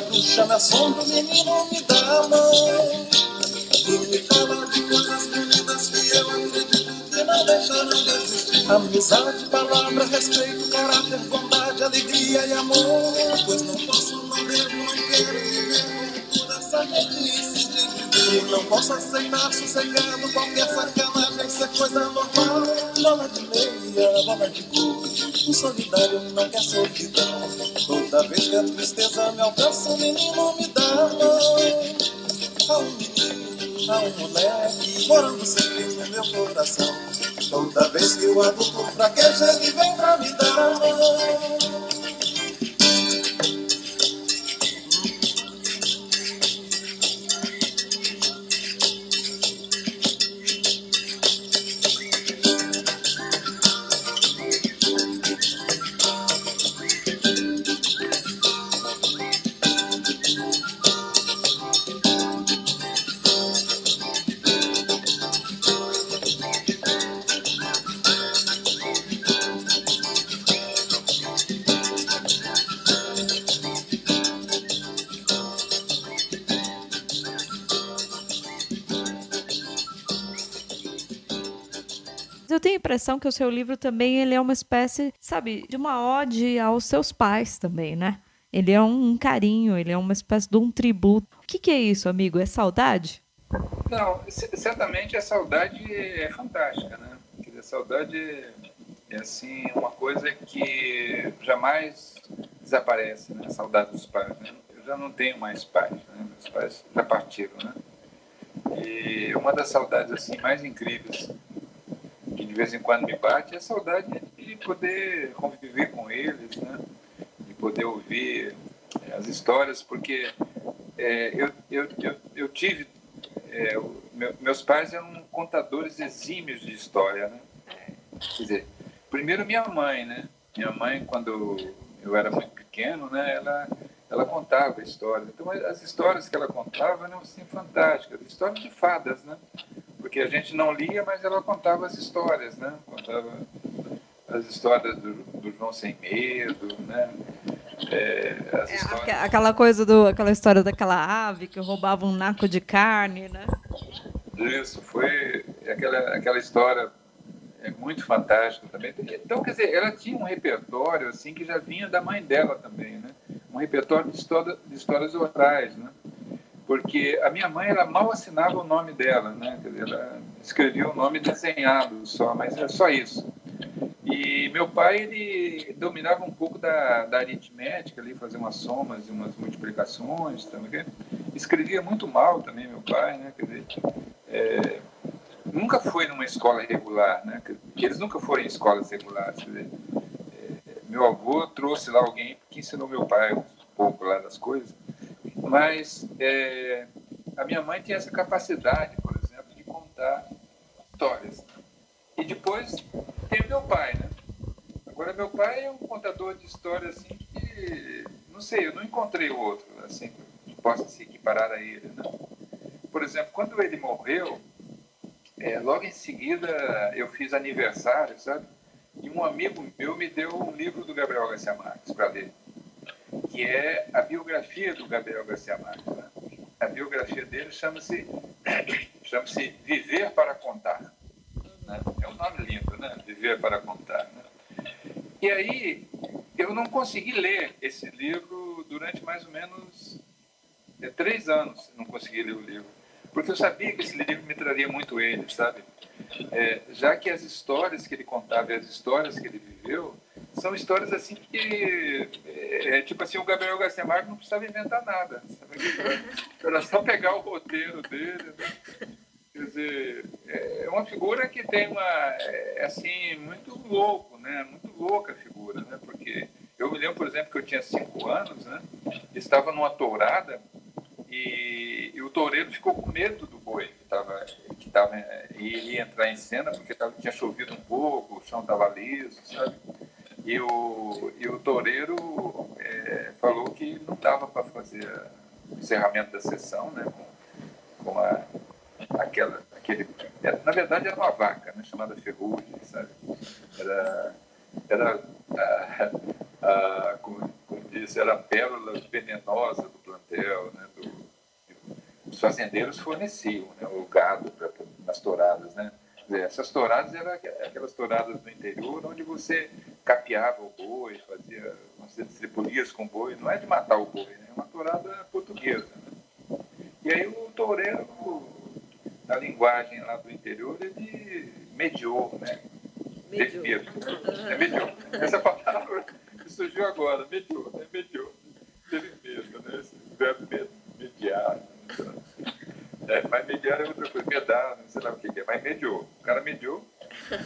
Bruxa me assombra, o menino me dá a mão. E me fala de coisas bonitas que eu acredito que não deixarão de existir. Amizade, palavra, respeito, caráter, bondade, alegria e amor. Pois não posso, não devo, não quero viver meninice de viver. Não posso aceitar sossegado qualquer sacanagem, isso é coisa normal. Bola de meia, bola de cor. O solidário não quer solidão. Toda vez que a tristeza me alcança, o menino me dá a mão. Há um menino, há um moleque, morando sempre no meu coração. Toda vez que o adulto fraqueja, ele vem pra me dar a impressão que o seu livro também ele é uma espécie, sabe, de uma ode aos seus pais também, né? Ele é um, carinho, ele é uma espécie de um tributo. O que, que é isso, amigo? É saudade? Não, certamente a saudade é fantástica, né? A saudade é assim uma coisa que jamais desaparece, né? A saudade dos pais. Né? Eu já não tenho mais pais, né? meus pais já partiram, né? E uma das saudades assim mais incríveis que de vez em quando me bate é a saudade de poder conviver com eles, né? de poder ouvir eh, as histórias, porque é, eu, eu, eu, eu, tive. É, meu, meus pais eram contadores exímios de história. Né? Quer dizer, primeiro minha mãe, né? Minha mãe, quando eu era muito pequeno, né? ela, ela contava histórias. Então, as histórias que ela contava eram assim, fantásticas histórias de fadas, né? Porque a gente não lia, mas ela contava as histórias, né? Contava as histórias do, do João Sem Medo, né? É, é, histórias... Aquela coisa do, aquela história daquela ave que roubava um naco de carne, né? Isso foi aquela aquela história é muito fantástica também. Então, quer dizer, ela tinha um repertório assim que já vinha da mãe dela também, né? Um repertório de, história, de histórias orais, né? Porque a minha mãe ela mal assinava o nome dela, né? Ela escrevia o nome desenhado só, mas é só isso. E meu pai ele dominava um pouco da, da aritmética ali, fazia umas somas e umas multiplicações, também. Escrevia muito mal também meu pai, né? Quer dizer, é, nunca foi numa escola regular, né? Eles nunca foram em escolas regulares, quer dizer, meu avô trouxe lá alguém que ensinou meu pai um pouco lá das coisas, mas é, a minha mãe tinha essa capacidade, por exemplo, de contar histórias. E depois tem meu pai, né? Agora, meu pai é um contador de histórias assim que, não sei, eu não encontrei outro assim que possa se equiparar a ele, né? Por exemplo, quando ele morreu, é, logo em seguida eu fiz aniversário, sabe? E um amigo meu me deu um livro do Gabriel Garcia Marques para ler, que é a biografia do Gabriel Garcia Marques. Né? A biografia dele chama-se chama-se Viver para Contar. Né? É um nome lindo, né? Viver para Contar. Né? E aí eu não consegui ler esse livro durante mais ou menos é, três anos. Não consegui ler o livro porque eu sabia que esse livro me traria muito ele, sabe? É, já que as histórias que ele contava e as histórias que ele viveu são histórias assim que, é, é tipo assim, o Gabriel Garcia Marques não precisava inventar nada. Era só pegar o roteiro dele. Né? Quer dizer, é uma figura que tem uma, é, assim, muito louco, né? Muito louca a figura, né? Porque eu me lembro, por exemplo, que eu tinha cinco anos, né? Estava numa tourada e, e, o toureiro ficou com medo do boi que estava que tava, ia entrar em cena porque tava, tinha chovido um pouco, o chão estava liso, sabe? E o, e o toureiro é, falou que não dava para fazer o encerramento da sessão, né? Com, com a, aquela, aquele, na verdade era uma vaca, né? Chamada ferrugem, sabe? Era, era a, a, como, como disse, era a pérola venenosa do plantel, né? Do, os fazendeiros forneciam né, o gado pra, nas touradas, né? Essas touradas eram aquelas touradas do interior onde você capeava o boi, fazia você tripulias com o boi. Não é de matar o boi, né? é uma tourada portuguesa. Né? E aí o toureiro, na linguagem lá do interior, ele mediou, né? Mediou. É mediou. Essa palavra surgiu agora, mediou, né? Mediou. Teve medo, né? Esse verbo mediar. É, mas mediar é outra coisa, medar, não sei lá o que é, mas mediou. Cara mediou.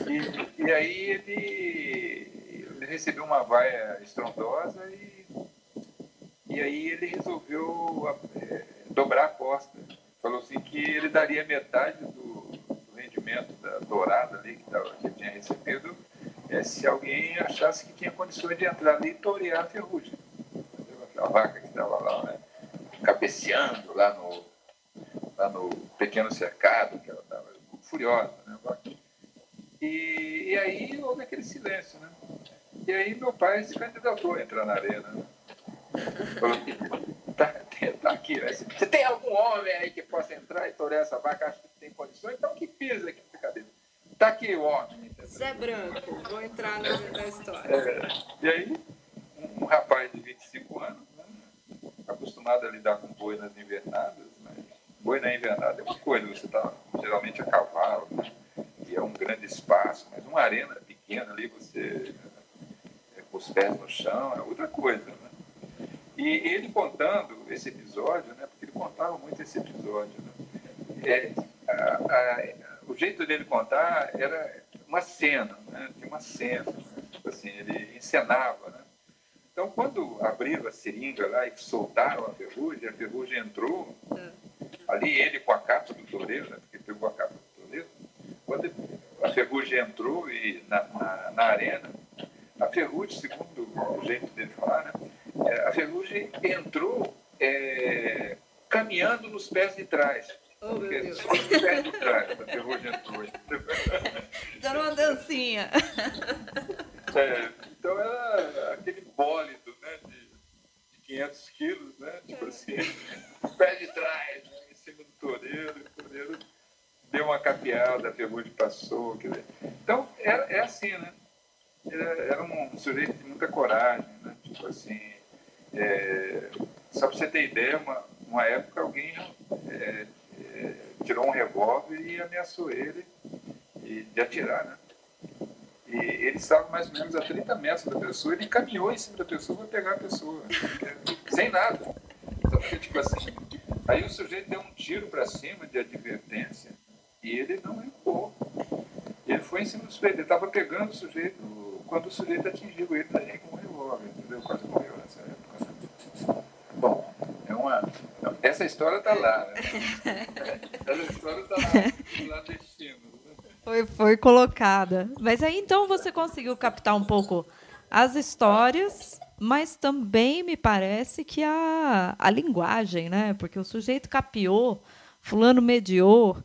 E, e aí ele, ele recebeu uma vaia estrondosa e, e aí ele resolveu é, dobrar a aposta. Falou assim que ele daria metade do, do rendimento da dourada ali que, tava, que tinha recebido é, se alguém achasse que tinha condições de entrar ali e torear a ferrugem. A vaca que estava lá, né? cabeceando lá no, lá no pequeno cercado, que ela estava furiosa? E, e aí houve aquele silêncio, né? E aí meu pai se candidatou a entrar na arena. Né? Falou tá, tá aqui, né? Você tem algum homem aí que possa entrar e torear essa vaca? Acho que tem condições, então que pisa aqui na cadeira. Tá aqui o homem. Zé Branco, vou entrar na, na história. É, e aí, um, um rapaz de 25 anos, né? acostumado a lidar com boi nas invernadas, né? boi na invernada é uma coisa, você está geralmente a cavalo, né? É um grande espaço, mas uma arena pequena ali, você é, com os pés no chão, é outra coisa. Né? E ele contando esse episódio, né? porque ele contava muito esse episódio, né? é, a, a, o jeito dele contar era uma cena, né? tinha uma cena, tipo assim, ele encenava, né? Então, quando abriram a seringa lá e soltaram a ferrugem, a ferrugem entrou, é. ali ele com a capa do toureiro, né, porque pegou a capa quando a ferrugem entrou e na, na, na arena, a ferrugem, segundo o jeito dele falar, né, é, a ferrugem entrou é, caminhando nos pés de trás. Oh, meu Deus. Só nos pés de trás, a ferrugem entrou. Dando uma dancinha. É, então era aquele bólido, né, de, de 500 quilos, né, tipo assim, deu uma capeada, a ferrugem passou. Quer dizer. Então, é assim, né, era, era um sujeito de muita coragem, né, tipo assim, é, só para você ter ideia, uma, uma época alguém é, é, tirou um revólver e ameaçou ele de atirar, né? E ele estava mais ou menos a 30 metros da pessoa, ele caminhou em cima da pessoa para pegar a pessoa, sem nada. Então, tipo assim, aí o sujeito deu um tiro para cima de advertência e ele não recuou. Ele estava pegando o sujeito, quando o sujeito atingiu ele, ele não jovem, entendeu? Quase morreu nessa época. Bom, é uma. Essa história está lá, né? Essa história está lá, lá destino. Foi, foi colocada. Mas aí então você conseguiu captar um pouco as histórias, mas também me parece que a, a linguagem, né? Porque o sujeito capiou, fulano mediou,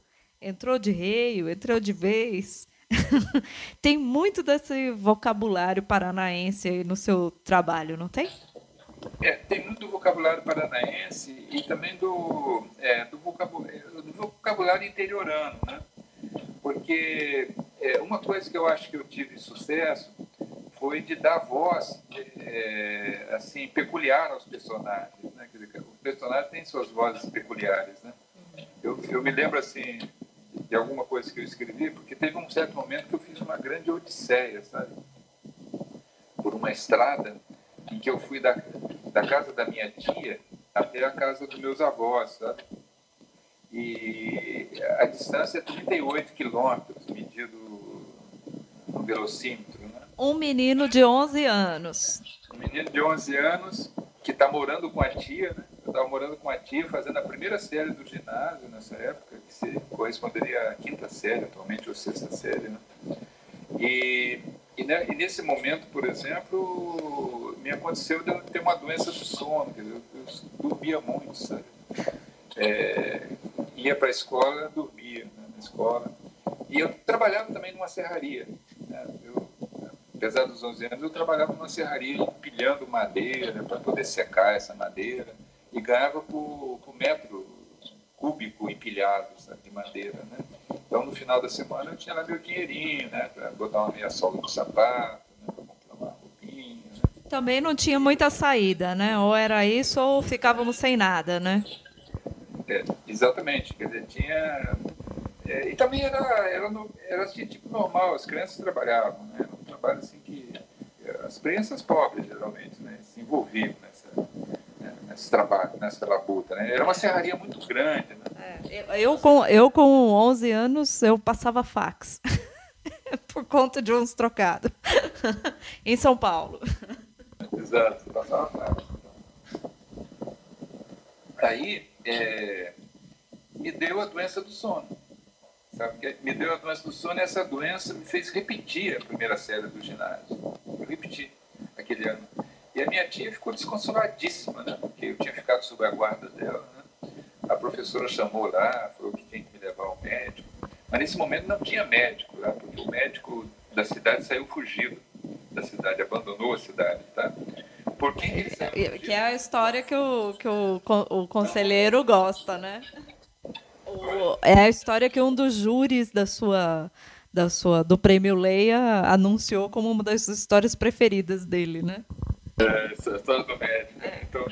entrou de reio, entrou de vez. tem muito desse vocabulário paranaense no seu trabalho, não tem? É, tem muito do vocabulário paranaense e também do, é, do, vocabulário, do vocabulário interiorano, né? Porque é, uma coisa que eu acho que eu tive sucesso foi de dar voz é, assim peculiar aos personagens, né? Quer dizer, os personagens têm suas vozes peculiares, né? Eu, eu me lembro assim de alguma coisa que eu escrevi, porque teve um certo momento que eu fiz uma grande odisseia, sabe? Por uma estrada em que eu fui da, da casa da minha tia até a casa dos meus avós, sabe? E a distância é 38 quilômetros, medido no velocímetro, né? Um menino de 11 anos. Um menino de 11 anos que está morando com a tia, né? Eu estava morando com a tia, fazendo a primeira série do ginásio nessa época, corresponderia à quinta série, atualmente, ou sexta série, né? E, e, né, e, nesse momento, por exemplo, me aconteceu de eu ter uma doença do sono, quer dizer, eu, eu dormia muito, sabe? É, ia para a escola, dormia né, na escola. E eu trabalhava também numa serraria. Né? Eu, apesar dos 11 anos, eu trabalhava numa serraria empilhando madeira para poder secar essa madeira e ganhava por, por metro cúbico empilhado sabe, de madeira. Né? Então, no final da semana, eu tinha lá meu dinheirinho né, para botar uma meia sola no sapato, né, para comprar uma roupinha. Né? Também não tinha muita saída, né? Ou era isso ou ficávamos sem nada, né? É, exatamente. Quer dizer, tinha. É, e também era, era, no, era assim, tipo normal, as crianças trabalhavam, né? Era um trabalho assim que. As crianças pobres, geralmente, né? Se envolviam né? Nesse trabalho, nessa labuta, né? Era uma serraria muito grande, né? É, eu, com, eu, com 11 anos, eu passava fax. Por conta de uns trocados. em São Paulo. Exato, você passava fax. Aí, é, me deu a doença do sono. Sabe? Me deu a doença do sono e essa doença me fez repetir a primeira série do ginásio. Eu repeti aquele ano. E a minha tia ficou desconsoladíssima, né? Porque eu tinha ficado sob a guarda dela, né? A professora chamou lá, falou que tinha que me levar ao médico. Mas nesse momento não tinha médico lá, porque o médico da cidade saiu fugido da cidade, abandonou a cidade, tá? Por que ele saiu fugido? Que é a história que o, que o, o conselheiro gosta, né? O, é a história que um dos júris da sua da sua do prêmio Leia anunciou como uma das histórias preferidas dele, né? É, do médico. É. Então,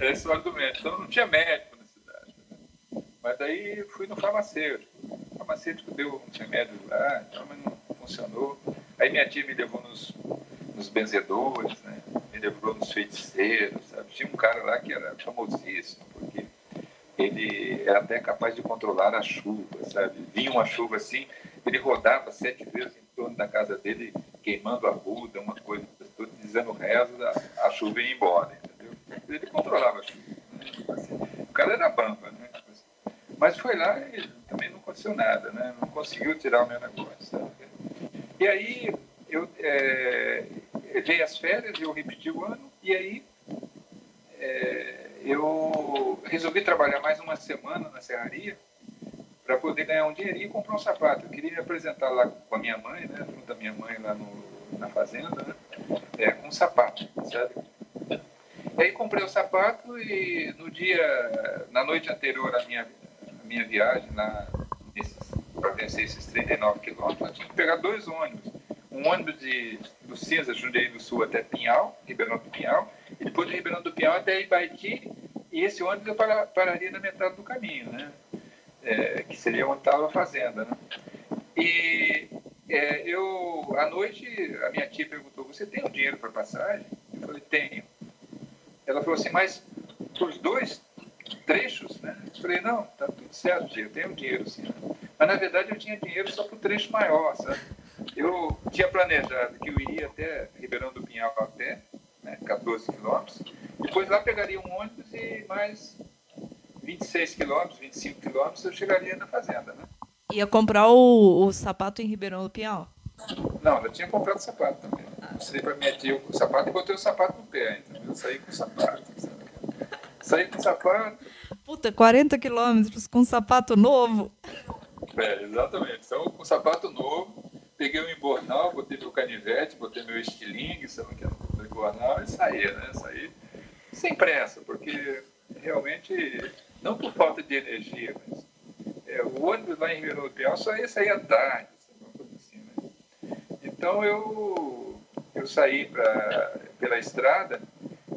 é a história do médico. Então não tinha médico na cidade. Né? Mas daí fui no farmacêutico. O farmacêutico deu um remédio lá, então, mas não funcionou. Aí minha tia me levou nos, nos benzedores, né? me levou nos feiticeiros. Sabe? Tinha um cara lá que era famosíssimo, porque ele era até capaz de controlar a chuva, sabe? Vinha uma chuva assim, ele rodava sete vezes em torno da casa dele, queimando a ruda, uma coisa, dizendo rezo, a, chuva ia embora, entendeu? Ele controlava a chuva. Né? Assim, o cara era bamba, né? Mas foi lá e também não aconteceu nada, né? Não conseguiu tirar o meu negócio? E aí eu é, as férias, eu repeti o ano, e aí é, eu resolvi trabalhar mais uma semana na serraria para poder ganhar um dinheirinho e comprar um sapato. Eu queria me apresentar lá com a minha mãe, né, junto à minha mãe lá no, na fazenda, né, é, com sapato, sabe? E aí comprei o sapato e no dia, na noite anterior à minha, à minha viagem para vencer esses 39 quilômetros, eu tinha que pegar dois ônibus. Um ônibus de, do Cinza, Jundiaí do Sul até Pinhal, Ribeirão do Pinhal, e depois de Ribeirão do Pinhal até Ibaiti, e esse ônibus eu pararia na metade do caminho, né? É, que seria onde estava a fazenda, né? E é, eu, à noite, a minha tia perguntou, você tem o um dinheiro para passagem? Eu falei, tenho. Ela falou assim, mas os dois trechos, né? Eu falei, não, tá tudo certo, eu tenho dinheiro sim. Mas, na verdade, eu tinha dinheiro só para o trecho maior, sabe? Eu tinha planejado que eu iria até Ribeirão do Pinhal a pé, né, 14 quilômetros. Depois lá pegaria um ônibus e mais 26 quilômetros, 25 quilômetros eu chegaria na fazenda, né? Ia comprar o, o sapato em Ribeirão do Pinhal? Não, eu tinha comprado sapato também. Saí para minha tia o sapato e botei o sapato no pé, entendeu? Eu saí com o sapato. Saí com o sapato. Puta, 40 quilômetros com sapato novo. É, exatamente. Então, com sapato novo, peguei o um embornal, botei meu canivete, botei meu estilingue, sabe que é o embornal, e saí, né? Saí sem pressa, porque realmente, não por falta de energia, mas é, o ônibus lá em do Piau só ia sair à tarde, assim, né? Então eu, eu saí pra, pela estrada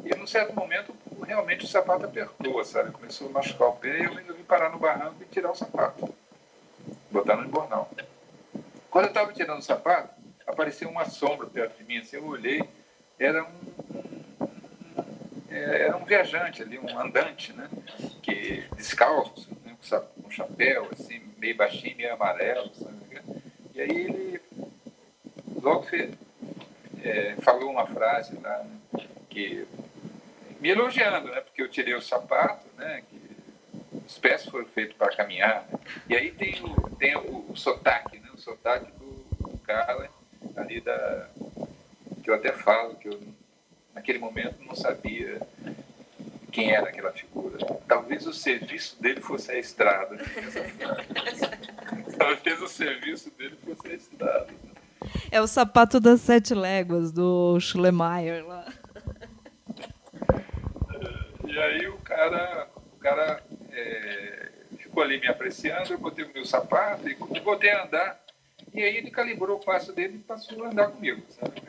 e num certo momento realmente o sapato apertou, sabe? Começou a machucar o pé e eu resolvi parar no barranco e tirar o sapato, botar no embornal. Quando eu estava tirando o sapato, apareceu uma sombra perto de mim, assim, eu olhei, era um, um, é, era um viajante ali, um andante, né? Que, descalço, né? com chapéu, assim, meio baixinho, meio amarelo, sabe? E aí ele logo fez, é, falou uma frase lá, né? que me elogiando, né? Porque eu tirei o sapato, né? Que os pés foram feitos para caminhar. Né? E aí tem o, tem o, o sotaque, né? O sotaque do, do cara ali da... Que eu até falo, que eu naquele momento não sabia quem era aquela figura. Talvez o serviço dele fosse a estrada. Talvez o serviço dele fosse a estrada. É o sapato das sete léguas do Schlemeyer lá. E aí o cara, o cara é, ficou ali me apreciando, eu botei o meu sapato e botei a andar. E aí ele calibrou o passo dele e passou a andar comigo, sabe?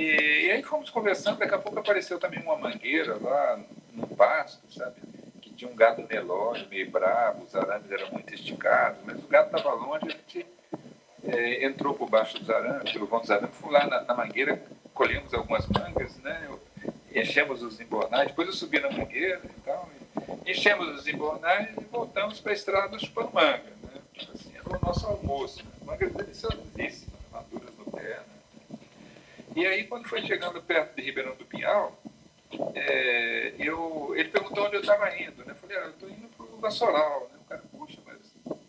E, e aí fomos conversando, daqui a pouco apareceu também uma mangueira lá no pasto, sabe? Que tinha um gado Nelore meio bravo, os arames eram muito esticados, mas o gado estava longe, a gente é, entrou por baixo dos arames, pelo vão dos arames, fomos lá na, na mangueira, colhemos algumas mangas, né? Enchemos os embornais, depois eu subi na mangueira e tal, e enchemos os embornais e voltamos para a estrada do Chupamanga, né? Assim, era o nosso almoço, né? mangas deliciosíssimas, maduras no pé, né? E aí, quando foi chegando perto de Ribeirão do Pinhal, é, eu, ele perguntou onde eu estava indo, né? Eu falei, ah, eu estou indo para o Vassoral, né? O cara, puxa, mas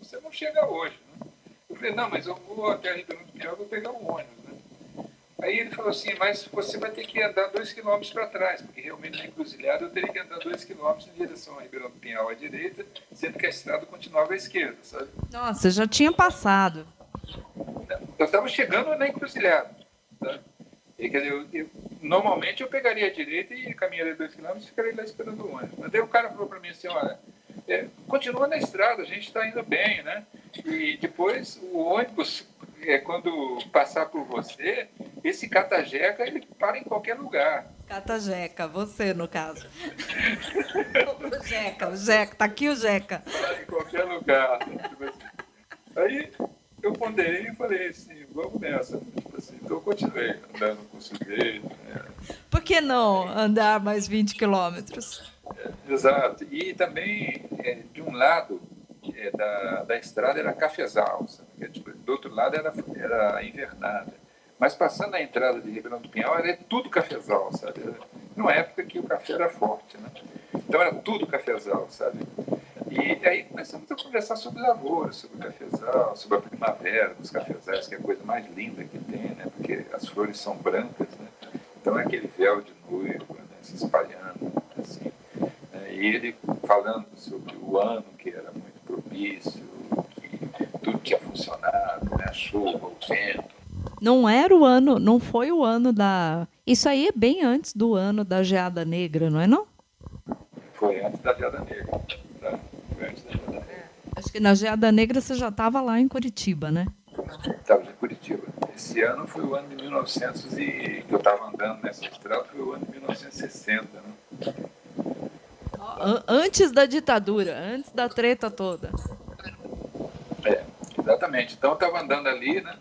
você não chega hoje, né? Eu falei, não, mas eu vou até Ribeirão do Pinhal, vou pegar um ônibus. Aí ele falou assim, mas você vai ter que andar dois quilômetros para trás, porque realmente na encruzilhada eu teria que andar dois quilômetros em direção a Ribeirão do Pinhal à direita, sendo que a estrada continuava à esquerda, sabe? Nossa, já tinha passado. Eu estava chegando na encruzilhada. Tá? E, quer dizer, eu, eu, normalmente eu pegaria a direita e caminharia dois quilômetros e ficaria lá esperando o ônibus. Mas daí o cara falou para mim assim, olha, é, continua na estrada, a gente está indo bem, né? E depois o ônibus é, quando passar por você, esse catajeca ele para em qualquer lugar. Catajeca, você no caso. o Jeca, o Jeca, tá aqui o Jeca. Para em qualquer lugar. Aí eu ponderei e falei assim, vamos nessa. Então eu continuei andando com o sujeito. Né? Por que não andar mais 20 quilômetros? É, exato. E também, é, de um lado, é, da, da estrada era cafezal, sabe? Do outro lado era, era invernada. Mas passando a entrada de Ribeirão do Pinhal, era tudo cafezal, sabe? Numa época que o café era forte, né? Então era tudo cafezal, sabe? E aí começamos a conversar sobre lavoura, sobre o cafezal, sobre a primavera dos cafezais, que é a coisa mais linda que tem, né? Porque as flores são brancas, né? Então é aquele véu de noivo né? se espalhando, assim. Né? E ele falando sobre o ano que era muito propício, que tudo tinha funcionado, né? a chuva, o vento. Não era o ano, não foi o ano da. Isso aí é bem antes do ano da geada negra, não é não? Foi antes da geada negra. Foi antes da geada negra. É. Acho que na geada negra você já estava lá em Curitiba, né? Estava em Curitiba. Esse ano foi o ano de 1900 e que eu estava andando nessa estrada foi o ano de 1960, né? Antes da ditadura, antes da treta toda. É, exatamente. Então eu estava andando ali, né?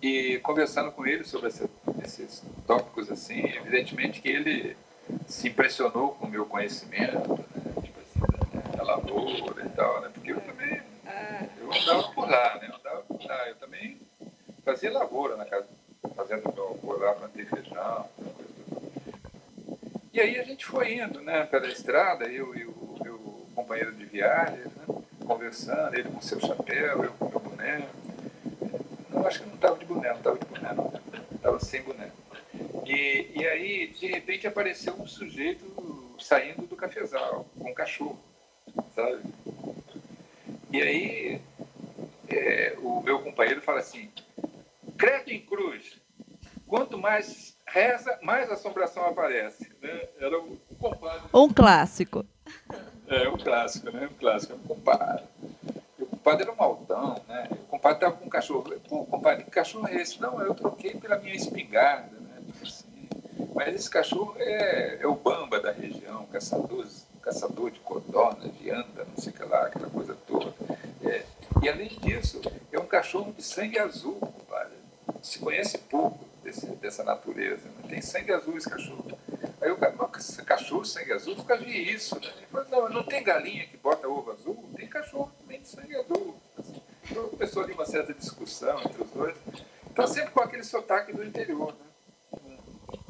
E conversando com ele sobre esse, esses tópicos assim, evidentemente que ele se impressionou com o meu conhecimento, né? tipo lavoura e tal, né? Porque eu também eu andava por lá, né? Eu andava por lá, eu também fazia lavoura na casa, fazendo meu avô lá, plantei feijão, E aí a gente foi indo né, pela estrada, eu e o meu companheiro de viagem, né, conversando, ele com seu chapéu, eu com meu boné. Não, acho que não estava de boné, não estava de boné, não. Estava sem boné. E, e aí, de repente, apareceu um sujeito saindo do cafezal, com um cachorro, sabe? E aí, é, o meu companheiro fala assim, credo em cruz, quanto mais reza, mais assombração aparece. Né? Era o compadre. Um clássico. É, um clássico, né? Um clássico, um compadre. O compadre era um altão, né? O compadre estava com um cachorro. Pô, compadre, que cachorro é esse? Não, eu troquei pela minha espingarda, né? Tipo assim. Mas esse cachorro é, é o bamba da região, caçador de codorna, de anda, não sei o que lá, aquela coisa toda. É. E além disso, é um cachorro de sangue azul, compadre. Se conhece pouco desse, dessa natureza. Né? Tem sangue azul esse cachorro. Aí o cachorro sangue azul, nunca vi isso. Né? Ele falou, não, não tem galinha que bota ovo azul, tem cachorro também de sangue azul. Assim, então começou ali uma certa discussão entre os dois. Então sempre com aquele sotaque do interior, né?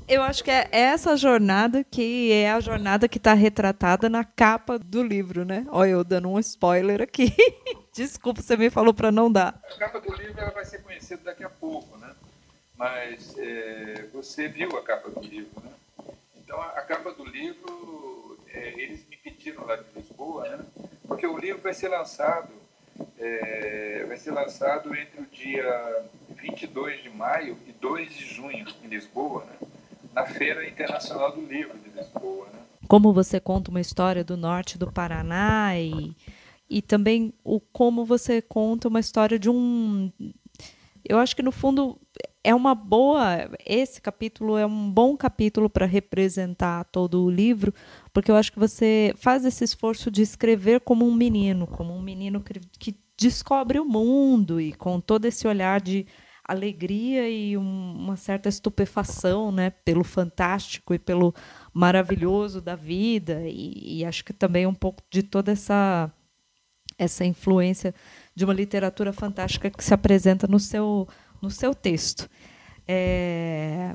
Eu acho que é essa jornada que é a jornada que está retratada na capa do livro, né? Olha, eu dando um spoiler aqui. Desculpa, você me falou para não dar. A capa do livro ela vai ser conhecida daqui a pouco, né? Mas é, você viu a capa do livro, né? Então, a, a capa do livro, é, eles me pediram lá de Lisboa, né? Porque o livro vai ser lançado, é, vai ser lançado entre o dia 22 de maio e 2 de junho em Lisboa, né? Na Feira Internacional do Livro de Lisboa, né? Como você conta uma história do norte do Paraná e, e também o como você conta uma história de um eu acho que no fundo é uma boa. Esse capítulo é um bom capítulo para representar todo o livro, porque eu acho que você faz esse esforço de escrever como um menino, como um menino que, que descobre o mundo e com todo esse olhar de alegria e um, uma certa estupefação, né, pelo fantástico e pelo maravilhoso da vida e, e acho que também um pouco de toda essa essa influência de uma literatura fantástica que se apresenta no seu no seu texto. É,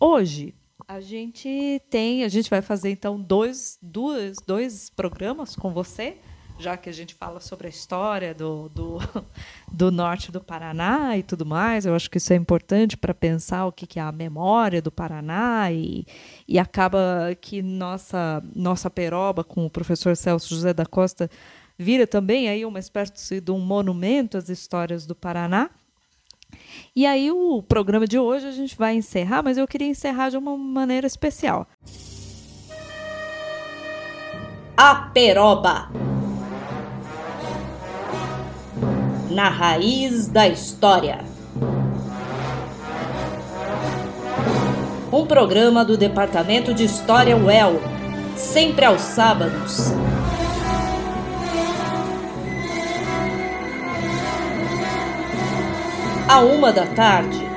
hoje a gente tem, a gente vai fazer então dois, dois, dois programas com você, já que a gente fala sobre a história do, do, do norte do Paraná e tudo mais. Eu acho que isso é importante para pensar o que, que é a memória do Paraná e, e acaba que nossa nossa peroba com o professor Celso José da Costa vira também aí uma espécie de um monumento às histórias do Paraná. E aí o programa de hoje a gente vai encerrar, mas eu queria encerrar de uma maneira especial. A peroba. Na raiz da história. Um programa do Departamento de História UEL, sempre aos sábados. A uma da tarde.